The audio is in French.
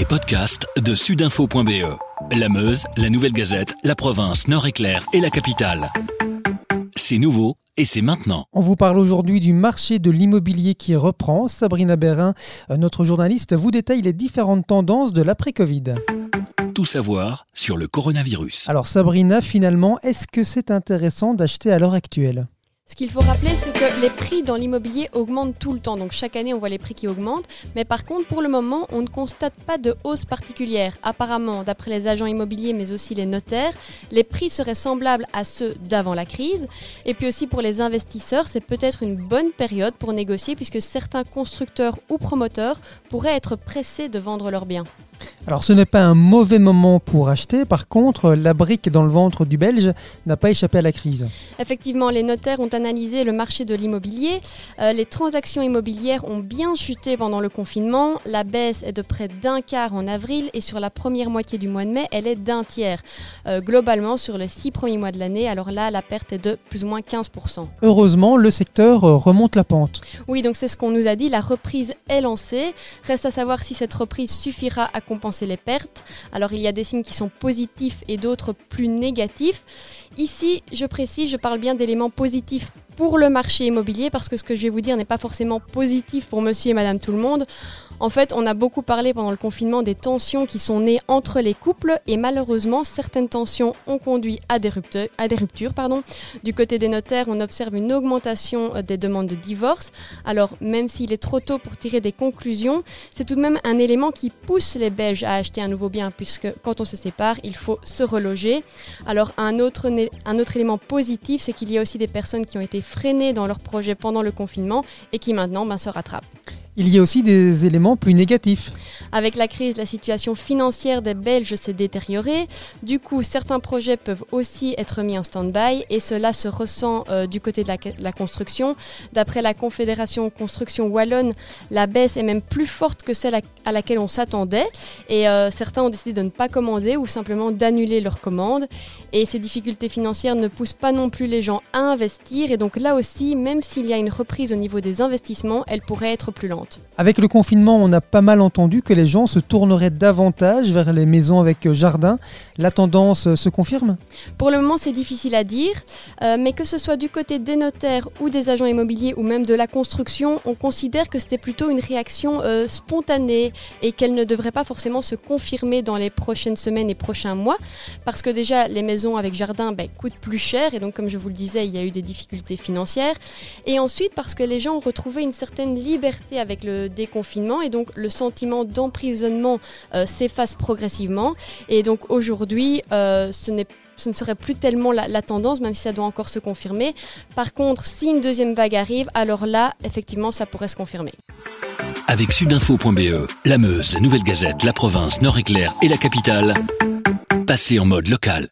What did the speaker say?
Les podcasts de sudinfo.be. La Meuse, la Nouvelle Gazette, la province Nord-Éclair et la capitale. C'est nouveau et c'est maintenant. On vous parle aujourd'hui du marché de l'immobilier qui reprend. Sabrina Bérin, notre journaliste, vous détaille les différentes tendances de l'après-Covid. Tout savoir sur le coronavirus. Alors Sabrina, finalement, est-ce que c'est intéressant d'acheter à l'heure actuelle? Ce qu'il faut rappeler, c'est que les prix dans l'immobilier augmentent tout le temps. Donc chaque année, on voit les prix qui augmentent. Mais par contre, pour le moment, on ne constate pas de hausse particulière. Apparemment, d'après les agents immobiliers, mais aussi les notaires, les prix seraient semblables à ceux d'avant la crise. Et puis aussi pour les investisseurs, c'est peut-être une bonne période pour négocier puisque certains constructeurs ou promoteurs pourraient être pressés de vendre leurs biens. Alors ce n'est pas un mauvais moment pour acheter, par contre la brique dans le ventre du Belge n'a pas échappé à la crise. Effectivement, les notaires ont analysé le marché de l'immobilier. Euh, les transactions immobilières ont bien chuté pendant le confinement. La baisse est de près d'un quart en avril et sur la première moitié du mois de mai, elle est d'un tiers. Euh, globalement, sur les six premiers mois de l'année, alors là, la perte est de plus ou moins 15%. Heureusement, le secteur euh, remonte la pente. Oui, donc c'est ce qu'on nous a dit, la reprise est lancée. Reste à savoir si cette reprise suffira à compenser les pertes. Alors il y a des signes qui sont positifs et d'autres plus négatifs. Ici, je précise, je parle bien d'éléments positifs pour le marché immobilier parce que ce que je vais vous dire n'est pas forcément positif pour monsieur et madame tout le monde. En fait, on a beaucoup parlé pendant le confinement des tensions qui sont nées entre les couples et malheureusement, certaines tensions ont conduit à des ruptures. Du côté des notaires, on observe une augmentation euh, des demandes de divorce. Alors, même s'il est trop tôt pour tirer des conclusions, c'est tout de même un élément qui pousse les Belges à acheter un nouveau bien puisque quand on se sépare, il faut se reloger. Alors, un autre, un autre élément positif, c'est qu'il y a aussi des personnes qui ont été freinées dans leur projet pendant le confinement et qui maintenant ben, se rattrapent. Il y a aussi des éléments plus négatifs. Avec la crise, la situation financière des Belges s'est détériorée. Du coup, certains projets peuvent aussi être mis en stand-by et cela se ressent euh, du côté de la, construction. D'après la Confédération Construction Wallonne, la baisse est même plus forte que celle à, laquelle on s'attendait et euh, certains ont décidé de ne pas commander ou simplement d'annuler leurs commandes. Et ces difficultés financières ne poussent pas non plus les gens à investir et donc là aussi, même s'il y a une reprise au niveau des investissements, elle pourrait être plus lente. Avec le confinement, on a pas mal entendu que les gens se tourneraient davantage vers les maisons avec jardin. La tendance euh, se confirme? Pour le moment, c'est difficile à dire, euh, mais que ce soit du côté des notaires ou des agents immobiliers ou même de la construction, on considère que c'était plutôt une réaction euh, spontanée et qu'elle ne devrait pas forcément se confirmer dans les prochaines semaines et prochains mois, parce que déjà les maisons avec jardin ben, coûtent plus cher et donc comme je vous le disais, il y a eu des difficultés financières, et ensuite parce que les gens ont retrouvé une certaine liberté avec le déconfinement et donc le sentiment d'emprisonnement euh, s'efface progressivement. Et donc aujourd'hui, euh, ce ne serait plus tellement la, tendance, même si ça doit encore se confirmer. Par contre, si une deuxième vague arrive, alors là, effectivement, ça pourrait se confirmer. Avec sudinfo.be, la Meuse, la Nouvelle Gazette, la province, Nord-Éclair et la capitale, passez en mode local.